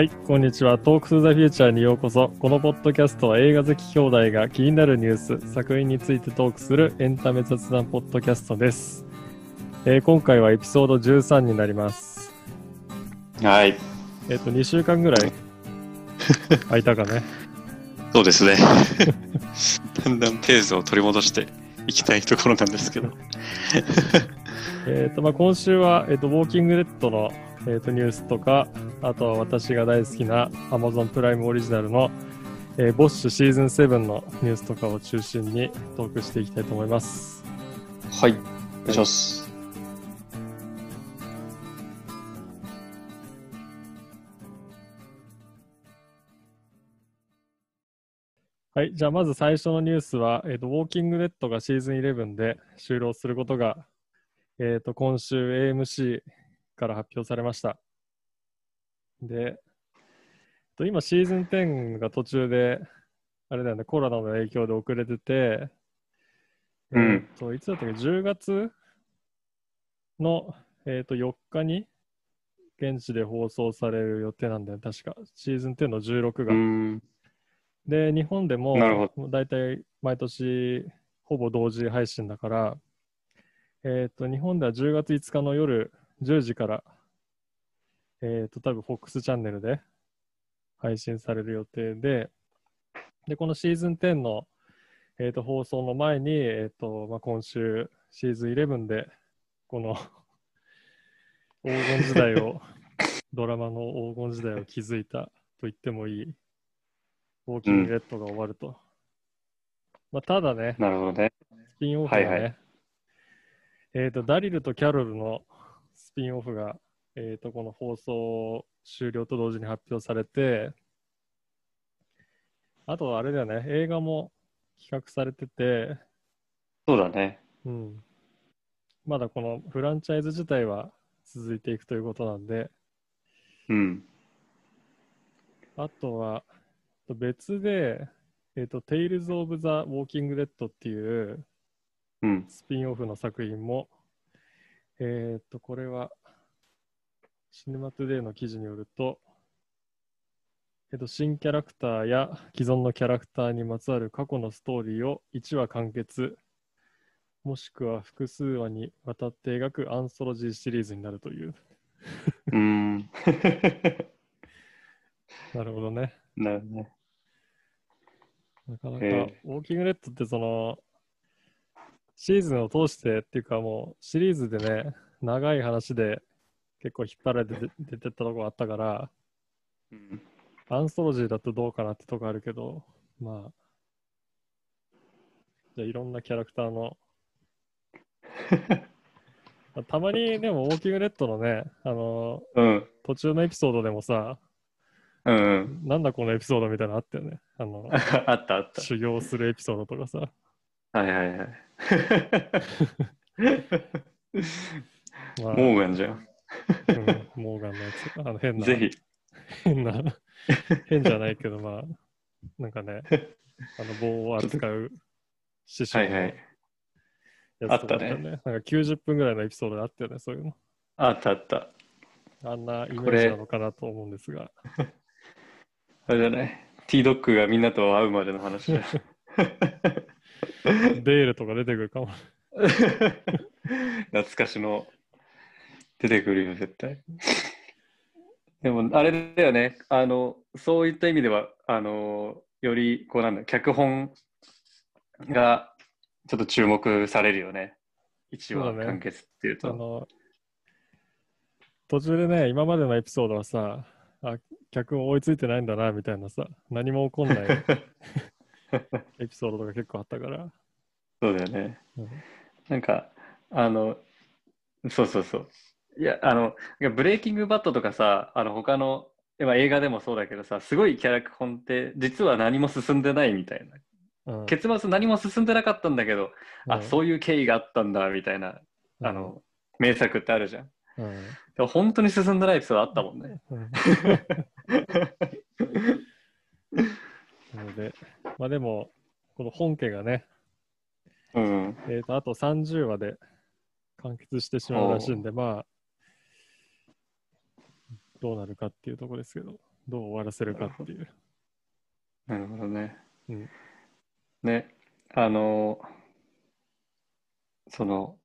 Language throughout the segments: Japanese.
はい、こんにちは。トークスーザフューチャーにようこそ。このポッドキャストは映画好き兄弟が気になるニュース、作品についてトークするエンタメ雑談ポッドキャストです。えー今回はエピソード13になります。はい、えっ、と、2週間ぐらい 空いたかね。そうですね。だんだんペースを取り戻していきたいところなんですけど。えっと、まあ、今週は、えっ、と、ウォーキングデッドの、えー、とニュースとか、あとは私が大好きな Amazon プライムオリジナルの、えーボッシュシーズン7のニュースとかを中心にトークしていきたいと思います。はい、お願いします。はい、じゃあまず最初のニュースは、えーと、ウォーキングデッドがシーズン11で終了することが、えーと、今週 AMC から発表されました。で、えっと今シーズン10が途中で、あれだよね、コロナの影響で遅れてて、うんと、いつだったっけ、10月の、えー、と4日に現地で放送される予定なんだよ、確か。シーズン10の16うが。ん、で、日本でも大体毎年ほぼ同時配信だから、えっ、と、日本では10月5日の夜10時から、えっ、と、多分 FOX チャンネルで配信される予定で、で、このシーズン10の、えー、と放送の前に、えーとまあ、今週シーズン11で、この 黄金時代を、ドラマの黄金時代を築いたと言ってもいい、ウォーキングレッドが終わると。まあ、ただね、なるほどね。スピンオフがね、はいはいえっ、と、ダリルとキャロルのスピンオフが、えっ、と、この放送終了と同時に発表されて、あとはあれだよね、映画も企画されてて、そうだね。うん。まだこのフランチャイズ自体は続いていくということなんで、うん。あとは別で、えっ、と、Tales of the Walking Dead っていううん。スピンオフの作品も、えっ、と、これは、シネマトゥデイの記事によると、えっ、と、新キャラクターや既存のキャラクターにまつわる過去のストーリーを1話完結、もしくは複数話にわたって描くアンソロジーシリーズになるという。うん。なるほどね。なるほどね。なかなか、ええウォーキングレッドってその、シーズンを通してっていうかもう、シリーズでね、長い話で結構引っ張られて出出てったとこあったから、うんアンソロジーだとどうかなってとこあるけど、まあ、じゃあいろんなキャラクターの、たまにでもウォーキングレッドのね、あの、うん。途中のエピソードでもさ、うんうん。なんだこのエピソードみたいなのあったよね。あの、あったあった。修行するエピソードとかさ。はいはいはい。まあ、モーガンじゃん。うん、モーガンのやつ。あの変な、ぜひ。変な、変じゃないけど、まあ、なんかね、あの棒を扱う師匠のはいはい。やつとかあったねなんか90分ぐらいのエピソードがあったよね、そういうの。あったあった。あんなイメージなのかなと思うんですが。あれじゃない ?T ドッグがみんなと会うまでの話だ。デールとか出てくるかも。懐かしの出てくるよ、絶対。でも、あれだよね。あの、そういった意味では、あの、より、こうなんだ、脚本がちょっと注目されるよね。一話完結っていうと。途中でね、今までのエピソードはさ、あ、脚本追いついてないんだな、みたいなさ、何も起こんない エピソードとか結構あったから。そうだよね。うん。なんか、あの、そうそうそう。いや、あの、ブレイキングバットとかさ、あの、他の、まあ映画でもそうだけどさ、すごいキャラ本って、実は何も進んでないみたいな。うん。結末何も進んでなかったんだけど、あ、うん。そういう経緯があったんだ、みたいな、あの、名作ってあるじゃん。うん。でも本当に進んでないエピソードあったもんね。うん。なので、まあでも、この本家がね、うん。えー、とあと30話で完結してしまうらしいんで、まあ、どうなるかっていうところですけど、どう終わらせるかっていう。なるほどね。うんね、あの、その、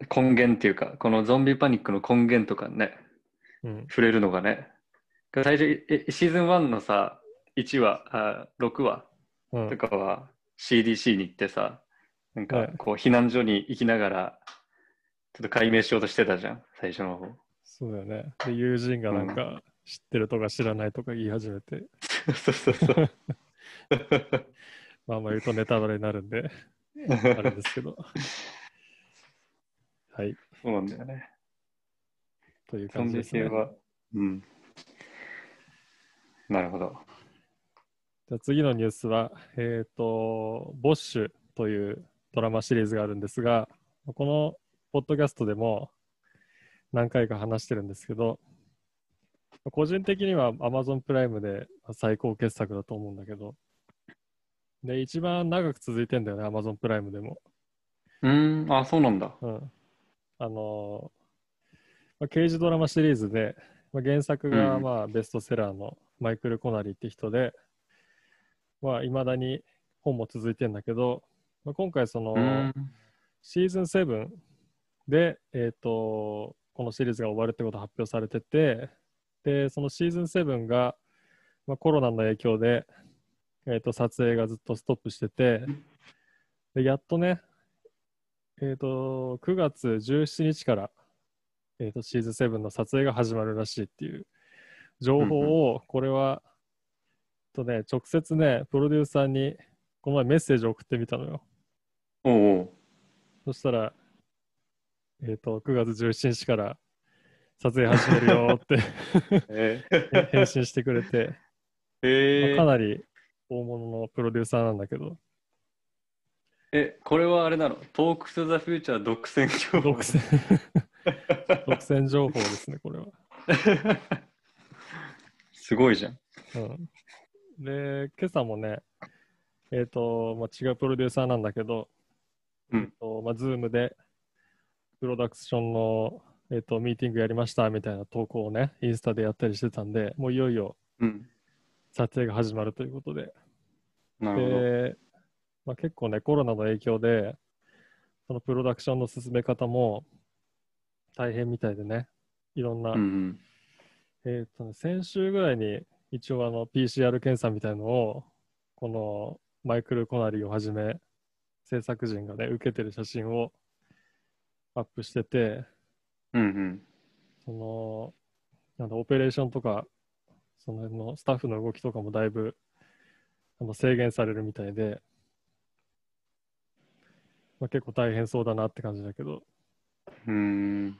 根源っていうか、このゾンビパニックの根源とかね、うん。触れるのがね、最初、えシーズン1のさ、1話、あ6話うんとかは CDC に行ってさ、なんはいかこう避難所に行きながら、ちょっと解明しようとしてたじゃん、最初の方。そうだよね。で、友人がなんか、知ってるとか知らないとか言い始めて、そうそうそう。まああんま言うとネタバレになるんで、あれですけど。はい。そうなんだよね。という感じですね。系は。うん。なるほど。じゃあ次のニュースは、えっ、と、ボッシュというドラマシリーズがあるんですが、このポッドキャストでも何回か話してるんですけど、個人的には Amazon プライムで最高傑作だと思うんだけど、で、一番長く続いてんだよね、Amazon プライムでも。うーん、あ、そうなんだ。うん。あのーまあ、刑事ドラマシリーズで、まあ、原作がうんまあベストセラーのマイクル・コナリーって人で、まあ、未だに本も続いてんだけど、まあ、今回その、うーん。シーズン7で、えっ、と、このシリーズが終わるってことが発表されてて、で、そのシーズン7が、まあ、コロナの影響で、えっ、と、撮影がずっとストップしてて、で、やっとね、えっ、と、9月17日から、えっ、と、シーズン7の撮影が始まるらしいっていう情報を、これは、とね、直接ね、プロデューサーに、この前メッセージを送ってみたのよ。おう。そしたら、えっ、と、9月17日から撮影始めるよって え 返信してくれて、ー、えまあかー、なり大物のプロデューサーなんだけど、え、これはあれなの？トークス・ザ・フューチャー独占情報？独占 独占情報ですね、これは。すごいじゃん。うん、で、今朝もね、えっ、と、まあ、違うプロデューサーなんだけど、うんえっとまあ、ズームでプロダクションの、えっとミーティングやりましたみたいな投稿をね、インスタでやったりしてたんで、もういよいようん。撮影が始まるということで、なるほど。で、まあ、結構ね、コロナの影響で、そのプロダクションの進め方も大変みたいでね、いろんな、うんうん。えーっとね、先週ぐらいに一応あの PCR 検査みたいのを、このマイクル・コナリーをはじめ、制作陣がね、受けてる写真をアップしてて、うんうん。その、なんだ、オペレーションとか、その辺のスタッフの動きとかもだいぶあの制限されるみたいで、まあ、結構大変そうだなって感じだけど、うーん。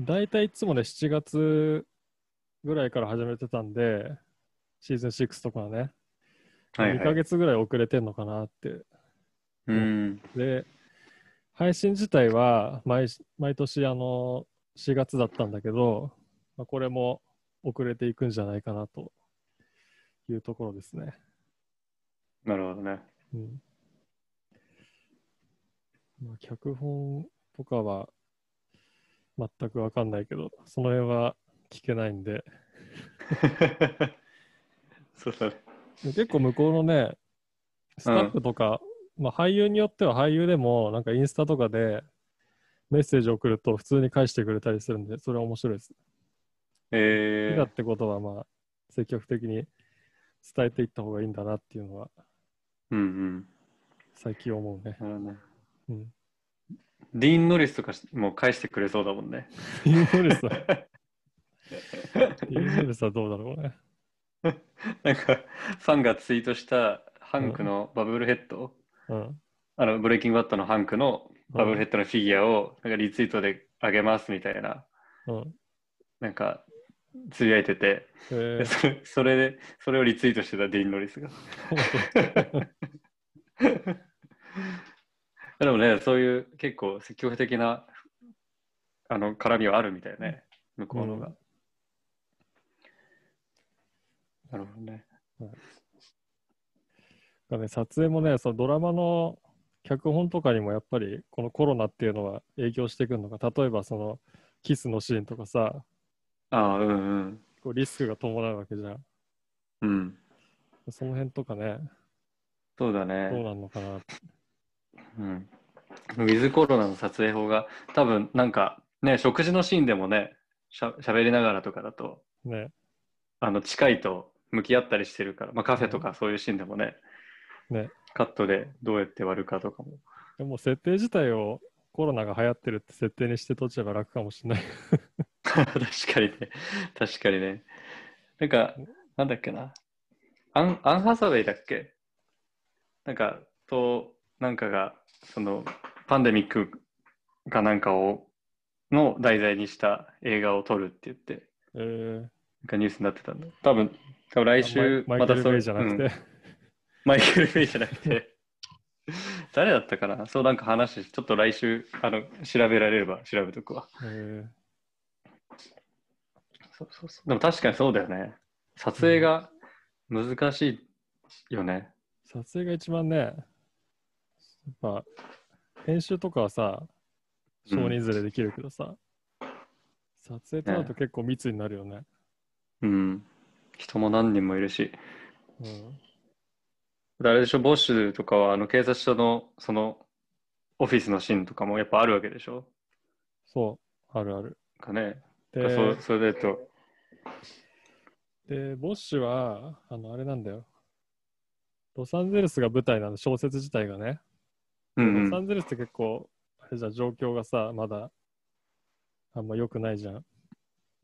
大体いつもね、7月ぐらいから始めてたんで、シーズン6とかはね、2ヶはいはい。月ぐらい遅れてんのかなって。うん。で、配信自体は毎毎年あの4月だったんだけど、まあ、これも遅れていくんじゃないかなというところですね。なるほどね。うんまあ、脚本とかは全くわかんないけど、その辺は聞けないんで、そうだね。で結構向こうのね、スタッフとか、まあ、俳優によっては俳優でも、なんかインスタとかでメッセージを送ると普通に返してくれたりするんで、それは面白いです。えーだっ、てことは、まあ、積極的に伝えていった方がいいんだなっていうのは、うんうん。最近思うね。なるねうん。ディーン・ノリスとかも返してくれそうだもんね。インフルエンサー、インフルエンサーどうだろうね。なんか、ファンがツイートしたハンクのバブルヘッド、うん。あの、ブレイキングバットのハンクのバブルヘッドのフィギュアを、なんかリツイートであげますみたいな、うん。なんか、つぶやいてて、えー、でそれそれで、それをリツイートしてたディーン・ノリスが。でもね、そういう結構積極的なあの絡みはあるみたいね、向こうのが。うんなるほどね。だね、撮影もね、そのドラマの脚本とかにもやっぱりこのコロナっていうのは影響してくるのか、例えばそのキスのシーンとかさ、ああ、うんうん。構リスクが伴うわけじゃん。うん。その辺とかね、そうだどうね。なんのかな。うん。ウィズコロナの撮影法が、多分なんかね、食事のシーンでもね、しゃ喋りながらとかだと、ね。あの近いと向き合ったりしてるから、まあ、カフェとかそういうシーンでもね、ね。カットでどうやって割るかとかも。でも設定自体をコロナが流行ってるって設定にして撮っちゃえば楽かもしれない。確かにね。確かにね。なんか、なんだっけな。アンアンハサウェイだっけ？なんか、と、なんかが、その、パンデミックかなんかを、の題材にした映画を撮るって言って、えー、なんかニュースになってたんだ。多分、多分来週、マイマイケル・そうベイじゃなくて、うんマイケル・ベイじゃなくて、誰だったかな？そう、なんか話、ちょっと来週、あの、調べられれば調べとくわ。えそうそうそう。でも確かにそうだよね。撮影が難しいよね。ー撮影が一番ね、やっぱ編集とかはさ、少人数でできるけどさ、撮影となると結構密になるよね。うん。人も何人もいるし。うん。あれでしょ、ボッシュとかは、あの、警察署の、その、オフィスのシーンとかもやっぱあるわけでしょそう、あるある。かね。で、そうそれだと、でボッシュは、あの、あれなんだよ。ロサンゼルスが舞台なの、小説自体がね。うんうん。ロサンゼルスって結構、あれじゃ状況がさ、まだあんま良くないじゃん。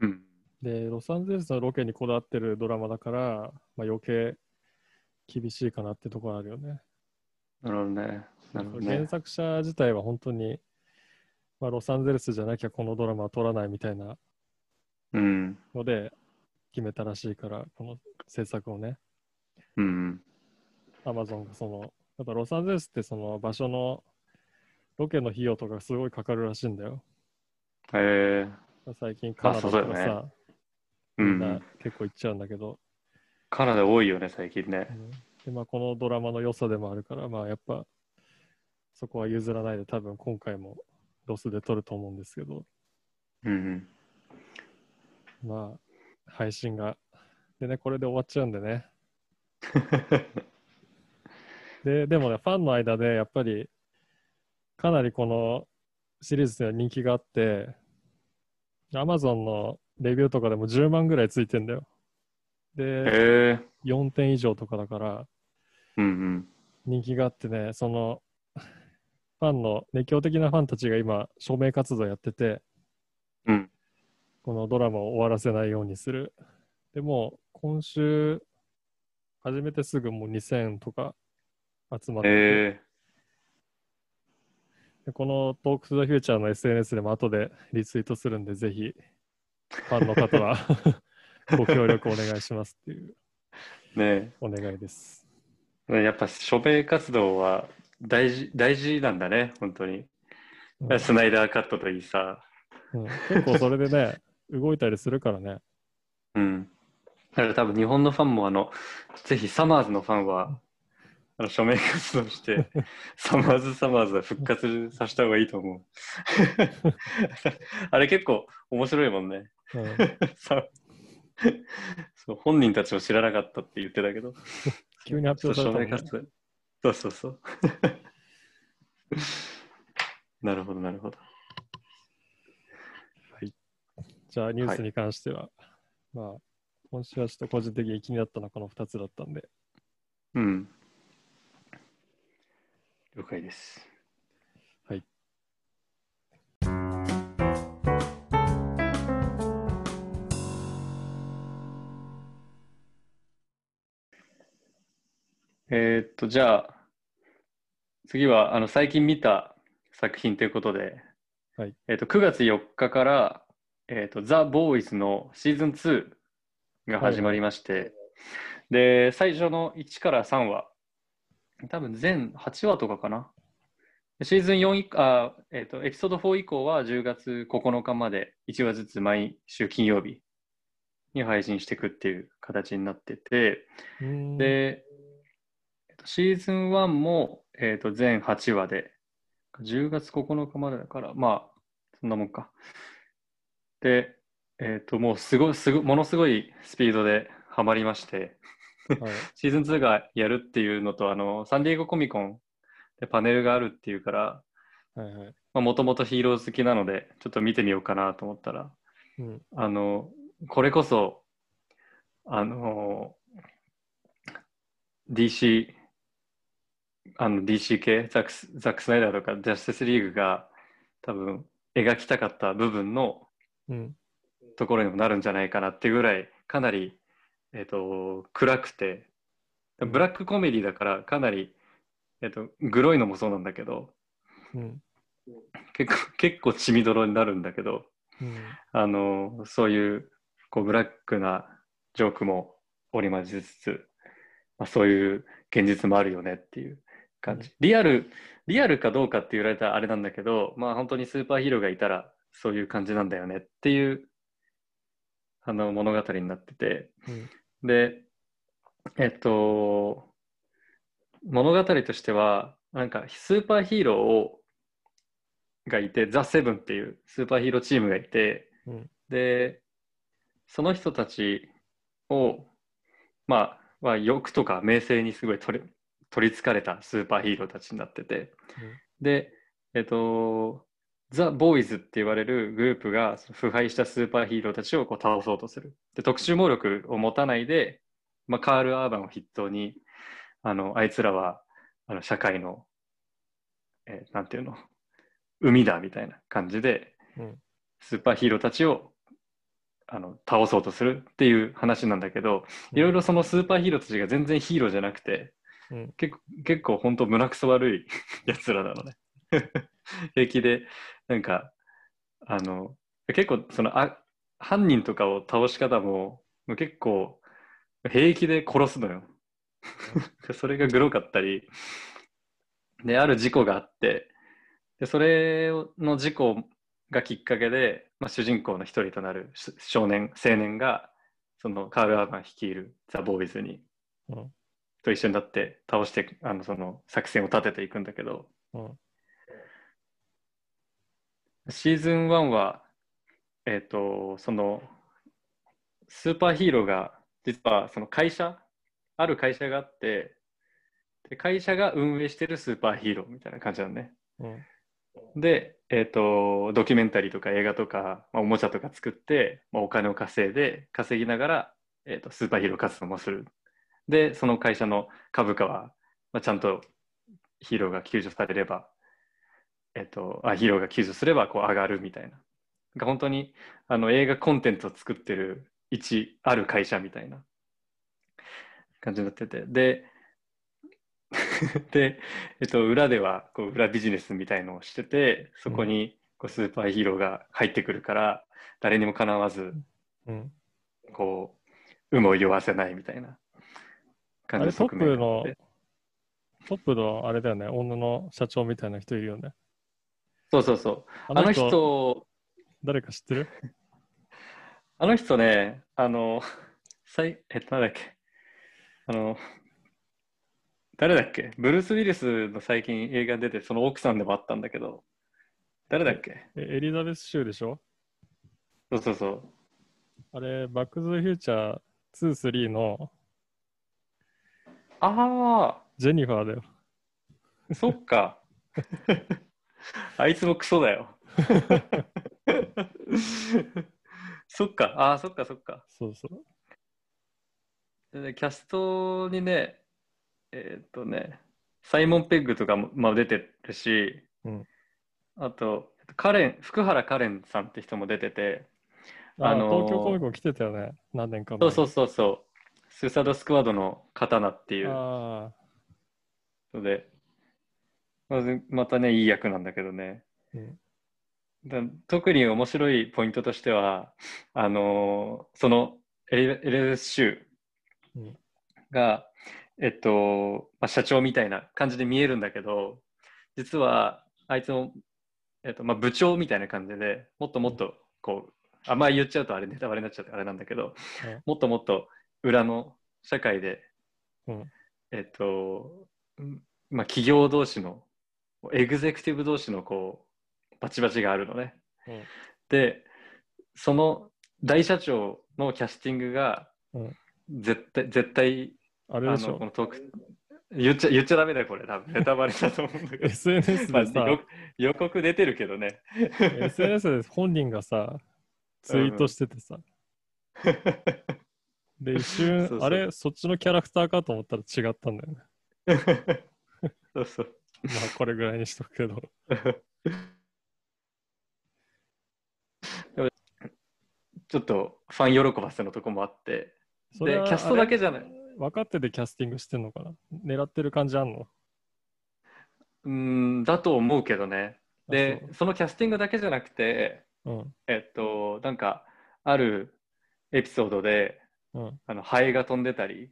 うん。で、ロサンゼルスのロケにこだわってるドラマだから、まあ、余計厳しいかなってところあるよね。なるほどね。なるほどね。原作者自体は本当に、まあ、ロサンゼルスじゃなきゃこのドラマは撮らないみたいなうん。ので決めたらしいから、この制作をね、うん。アマゾンがその、やっぱロサンゼルスってその場所のロケの費用とかすごいかかるらしいんだよ。えー、最近カナダとかさ、う。みんなん結構行っちゃうんだけど、カナダ多いよね、最近ねう。んでまあ、このドラマの良さでもあるから、まあ、やっぱそこは譲らないで多分今回もロスで撮ると思うんですけど、うんまあ、配信が。でね、これで終わっちゃうんでね。で、でもね、ファンの間でやっぱり、かなりこのシリーズでは人気があって、Amazon のレビューとかでも10万ぐらいついてんだよ。で、えー、4点以上とかだから、うんうん。人気があってね、その、ファンの、熱狂的なファンたちが今、署名活動やってて、うんこのドラマを終わらせないようにする。でも、今週、始めてすぐもう2000とか集まってて、えでこのトークス・ザ・フューチャーの SNS でも後でリツイートするんで、ぜひ、ファンの方は ご協力お願いしますっていうー、ねお願いです。えやっぱ署名活動は大事大事なんだね、本当に。うんスナイダーカットといいさ。うん結構それでね、動いたりするからね。うん。だから多分日本のファンもあの、ぜひサマーズのファンは、あの署名活動して、サマーズサマーズは復活させた方がいいと思う。あれ結構面白いもんね。そう本人たちも知らなかったって言ってたけど。急に発表されたね。そうそうそう。なるほど、なるほど。じゃあニュースに関しては、まあ、今週はちょっと個人的に気になったのはこの2つだったんで、うん。了解です。えーっと、じゃあ、次は、あの、最近見た作品ということで、はい。えーっと、9月4日から、えーっと、ザ・ボーイズのシーズン2が始まりまして、で、最初の1から3話、多分全8話とかかな。シーズン4以あ、えーっと、エピソード4以降は10月9日まで1話ずつ毎週金曜日に配信していくっていう形になってて、で、えっとシーズン1も、えっと全8話で、10月9日までだから、まあ、そんなもんか。で、えっ、と、もうすごい、すごものすごいスピードでハマりまして、はい。シーズン2がやるっていうのと、あの、サンディエゴコミコンでパネルがあるっていうから。もともとヒーロー好きなので、ちょっと見てみようかなと思ったら、うん。あの、これこそ、あの、DC、あの DC 系ザックス、ザック・スナイダーとかジャスティスリーグが多分描きたかった部分のうん。ところにもなるんじゃないかなっていうぐらい、かなり、えっと、暗くて、ブラックコメディだからかなり、えっと、グロいのもそうなんだけど、うん。結構、結構血みどろになるんだけど、うん。あの、そういう、こう、ブラックなジョークも織り交ぜつつ、まあ、そういう現実もあるよねっていう感じ。リアル、リアルかどうかって言われたらあれなんだけど、まあ本当にスーパーヒーローがいたらそういう感じなんだよねっていう、あの、物語になってて、うん。で、えっと、物語としては、なんかスーパーヒーローをがいて、ザ・セブンっていうスーパーヒーローチームがいて、うんで、その人たちを、まあ、は欲とか名声にすごい取り取りつかれたスーパーヒーローたちになってて、で、えっと、ザ・ボーイズって言われるグループが腐敗したスーパーヒーローたちをこう倒そうとする。で、特殊能力を持たないで、まあ、カール・アーバンを筆頭に、あの、あいつらは、あの、社会の、えーなんていうの、海だみたいな感じで、うん。スーパーヒーローたちを、あの、倒そうとするっていう話なんだけど、いろいろそのスーパーヒーローたちが全然ヒーローじゃなくて、うん。結構、結構本当胸くそ悪い やつらなのね。平気で、なんか、あの、結構その、あ、犯人とかを倒し方も、結構、平気で殺すのよ。それがグロかったり、で、ある事故があって、で、それの事故がきっかけで、まあ、主人公の一人となるし少年、青年が、そのカール・アーバン率いるザ・ボーイズに、うんと一緒になって倒して、あの、その作戦を立てていくんだけど、うん。シーズン1は、えっ、と、その、スーパーヒーローが、実はその会社、ある会社があって、で会社が運営してるスーパーヒーローみたいな感じなのね。うん。で、えっ、と、ドキュメンタリーとか映画とか、まあ、おもちゃとか作って、まあ、お金を稼いで、稼ぎながら、えっ、と、スーパーヒーロー活動もする。で、その会社の株価は、まあ、ちゃんとヒーローが救助されれば、えっ、と、あ、ヒーローが救助すれば、こう、上がるみたいな。が本当に、あの、映画コンテンツを作ってる一、ある会社みたいな感じになってて。で、で、えっと、裏ではこう裏ビジネスみたいのをしてて、そこにこうスーパーヒーローが入ってくるから、誰にもかなわず、うん。こう、有無を言わせないみたいなあれ、トップのトップのあれだよね、女の社長みたいな人いるよね。そうそうそう。ああの人、誰か知ってる？あの人ね、あの、さいえっと、なんだっけ、あの、誰だっけ？ブルース・ウィリスの最近映画に出て、その奥さんでもあったんだけど、誰だっけ？えエリザベス・シューでしょ？そうそうそう。あれ、バック・ズ・フューチャー2、3のあジェニファーだよ。あ、そっか。あいつもクソだよ。そっか、ああ、そっかそっか。そうそう。でね、キャストにね、えーっとね、サイモン・ペッグとかも、まあ、出てるし、うんあと、カレン、福原カレンさんって人も出てて、あ、あのー東京コミコン来てたよね、何年か前そうそうそうそう、スーサイドスクワッドの刀っていうあので、まずまたね、いい役なんだけどね。あ、うん。だ特に面白いポイントとしては、あのーそのエレエレベス・シュうんーが、えっと、まあ、社長みたいな感じで見えるんだけど、実はあいつも、えっとまあ、部長みたいな感じでもっともっとこう、あんまり言っちゃうとあれネタバレになっちゃってあれなんだけど、うんもっともっと裏の社会で、うんえっと、うんまあ、企業同士のエグゼクティブ同士のこうバチバチがあるのね。うんでその大社長のキャスティングがうん絶対、絶対、あれでしょこのトーク、言っちゃ、言っちゃダメだよ、これ。多分ネタバレだと思うんだけど。SNS まあ、でさ、予予告出てるけどね。SNS で本人がさ、ツイートしててさ、で、一瞬、そうそう。あれ、そっちのキャラクターかと思ったら違ったんだよね。そうそう。まあ、これぐらいにしとくけど。ちょっとファン喜ばせのとこもあって、でキャストだけじゃない。分かっててキャスティングしてんのかな？狙ってる感じあんの？うーん、だと思うけどね。で、そのキャスティングだけじゃなくて、うえっと、なんか、あるエピソードで、あのハエが飛んでたり、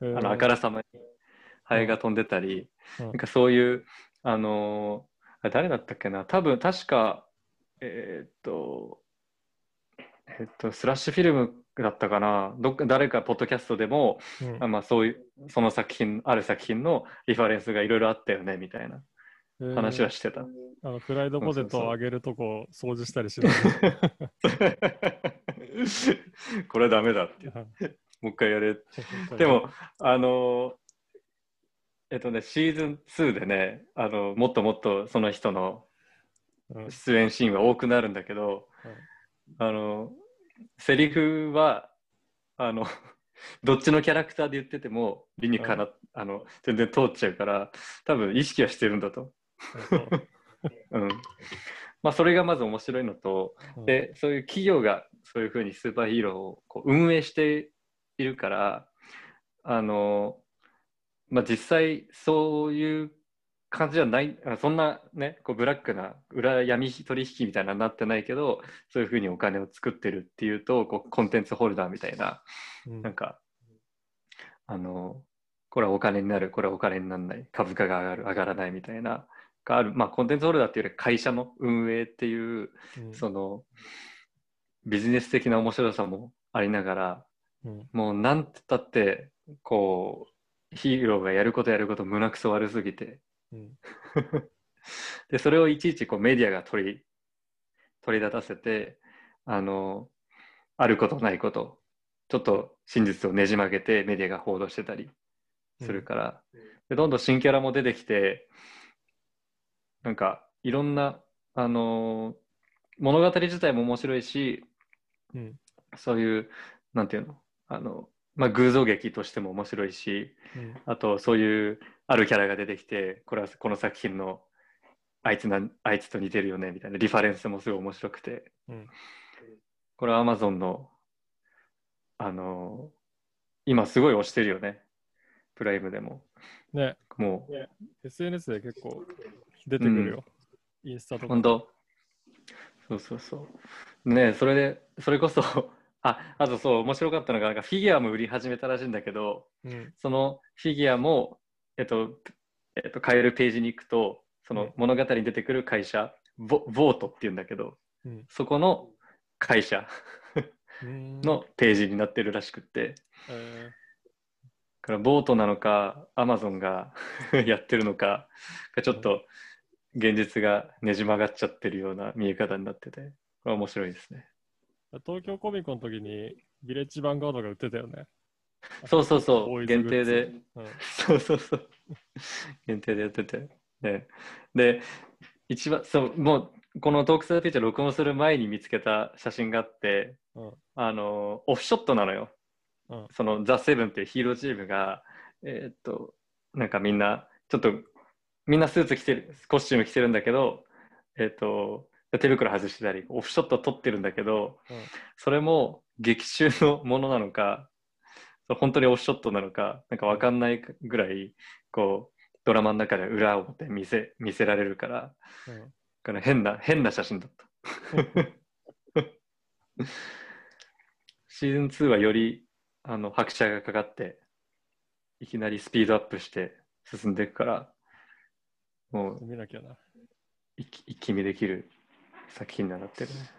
えー。あのあからさまに。ハエが飛んでたり、うん。なんかそういう、あのーあ誰だったっけな、多分確か、えーっと、えっと、スラッシュフィルムだったかな、どっか誰かポッドキャストでも、うん。あまあ、そういう、その作品、ある作品のリファレンスがいろいろあったよねみたいな。えー。話はしてた。あのフライドポテトを揚げるとこ掃除したりしない。これダメだって、もう一回やれ。でも、あのーえっとね、シーズン2でね、あのもっともっとその人のうん、出演シーンは多くなるんだけど、あのセリフはあの どっちのキャラクターで言ってても理にかな、あの全然通っちゃうから多分意識はしてるんだと、うん。まあ、それがまず面白いのとうん。でそういう企業がそういうふうにスーパーヒーローをこう運営しているからあの、まあ、実際そういう感じじゃないあそんなねこうブラックな裏闇取引みたいなのになってないけどそういうふうにお金を作ってるっていうとこうコンテンツホルダーみたいなうん。なんかあのこれはお金になるこれはお金にならない株価が上がる上がらないみたいながある。まあコンテンツホルダーっていうより会社の運営っていううん。そのビジネス的な面白さもありながらうん。もうなんてったってこうヒーローがやることやること胸くそ悪すぎて。うん。でそれをいちいちこうメディアが取り取り立たせてあのあることないことちょっと真実をねじ曲げてメディアが報道してたりするから、でどんどん新キャラも出てきてなんかいろんなあの物語自体も面白いしうん。そういうなんていうの？あの、まあ、偶像劇としても面白いしうん。あとそういうあるキャラが出てきてこれはこの作品のあいつなあいつと似てるよねみたいなリファレンスもすごい面白くて、うん。これは Amazon のあの今すごい推してるよね。プライムでも。ね、もう。SNS で結構出てくるよ。インスタとか。本当。そうそうそうねそれでそれこそ ああとそう面白かったのがなんかフィギュアも売り始めたらしいんだけどうん。そのフィギュアも、えっと、えっと、買えるページに行くと、その物語に出てくる会社、ボボートっていうんだけど、うん。そこの会社うん。のページになってるらしくって、えだからボートなのか、アマゾンが やってるのか、がちょっと現実がねじ曲がっちゃってるような見え方になってて、面白いですね。ー東京コミコンの時にビレッジヴァンガードが売ってたよね。そうそうそう、限定で。うんそうそうそう。限定でやってて。ね、で、一番、そう、もう、このトークスターピーチャー録音する前に見つけた写真があって、うんあの、オフショットなのよ。うんその、ザ・セブンっていうヒーローチームが、えーっと、なんかみんな、ちょっと、みんなスーツ着てる、コスチューム着てるんだけど、えーっと、手袋外してたり、オフショット撮ってるんだけど、うんそれも劇中のものなのか、本当にオフショットなのか、なんかわかんないぐらい、こう、ドラマの中で裏表見せ見せられるから、うんだから変な、変な写真だった。シーズン2はよりあの拍車がかかって、いきなりスピードアップして進んでいくから、もう見なきゃな。一気一気見できる作品になってるね。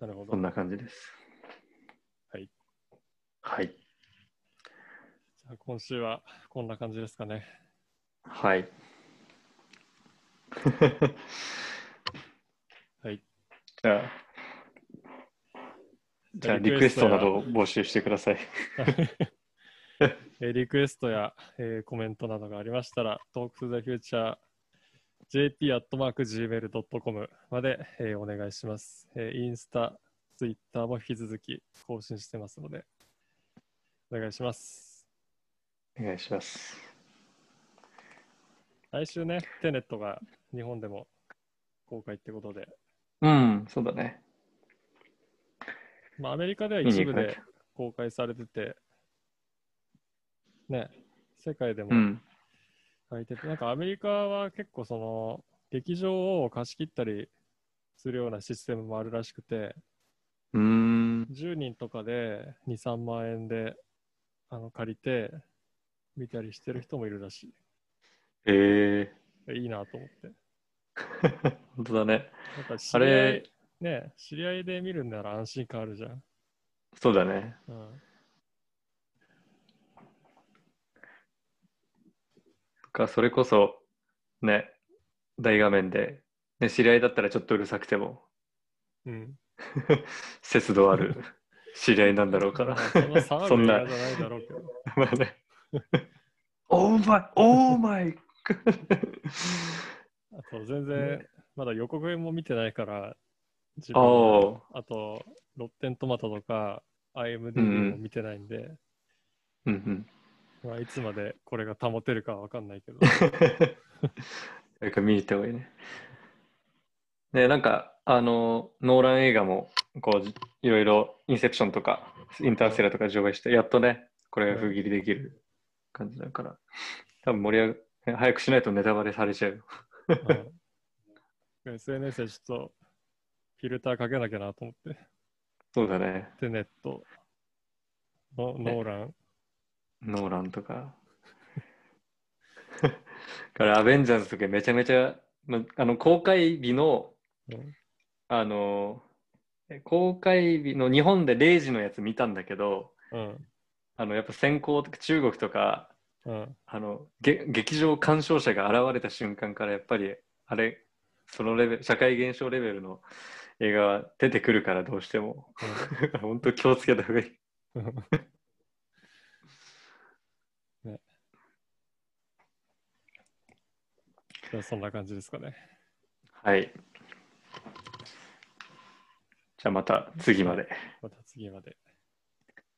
なるほどそん。な感じです。はい。はい。じゃあ今週はこんな感じですかね。はい。じゃあ、じゃあリクエストなどを募集してください。えーリクエストや、えーコメントなどがありましたら、Talk to the Future jp.gmail.com まで、えーお願いします、えーインスタ、ツイッターも引き続き更新してますので、お願いします。お願いします。来週ね、テネットが日本でも公開ってことで、うん、そうだね。まあ、アメリカでは一部で公開されてて、ね、世界でもうん。書いてて、なんかアメリカは結構その劇場を貸し切ったりするようなシステムもあるらしくて、うーん。10人とかで2、3万円であの借りて見たりしてる人もいるらしえい。いいなと思って。ー、本当だね。なんか知あり合いれ、ね、知り合いで見るんなら安心感あるじゃん。そうだね。うん、か、それこそ、ね、大画面で、ね、知り合いだったらちょっとうるさくても、うん。節度ある 知り合いなんだろうから。まあそんな。まあね。オーマイ、オーマイ。あと全然、まだ予告編も見てないから、自分あと、ロッテントマトとか、んも見てないんで、うんうん。まあ、いつまでこれが保てるかはわかんないけど。なんか見に行った方がいいね。ね、なんか、あの、ノーラン映画も、こう、いろいろ、インセプションとか、インターステラーとか上映して、やっとね、これが封切りできる感じだから、多分盛り上が、早くしないとネタバレされちゃう SNS でちょっとフィルターかけなきゃなと思って。そうだね。テネット、ノノーラン、ノーランとか。から、アベンジャーズとかめちゃめちゃ、まあの、公開日の、うんあの、え公開日の日本で0時のやつ見たんだけど、うん、あの、やっぱ先行とか中国とか、うん、あの、げ劇場鑑賞者が現れた瞬間からやっぱり、あれ、そのレベル、社会現象レベルの映画は出てくるからどうしても。本当気をつけた方がいい。うん。ね。じゃあそんな感じですかね。はい。じゃあまた次まで。また次まで。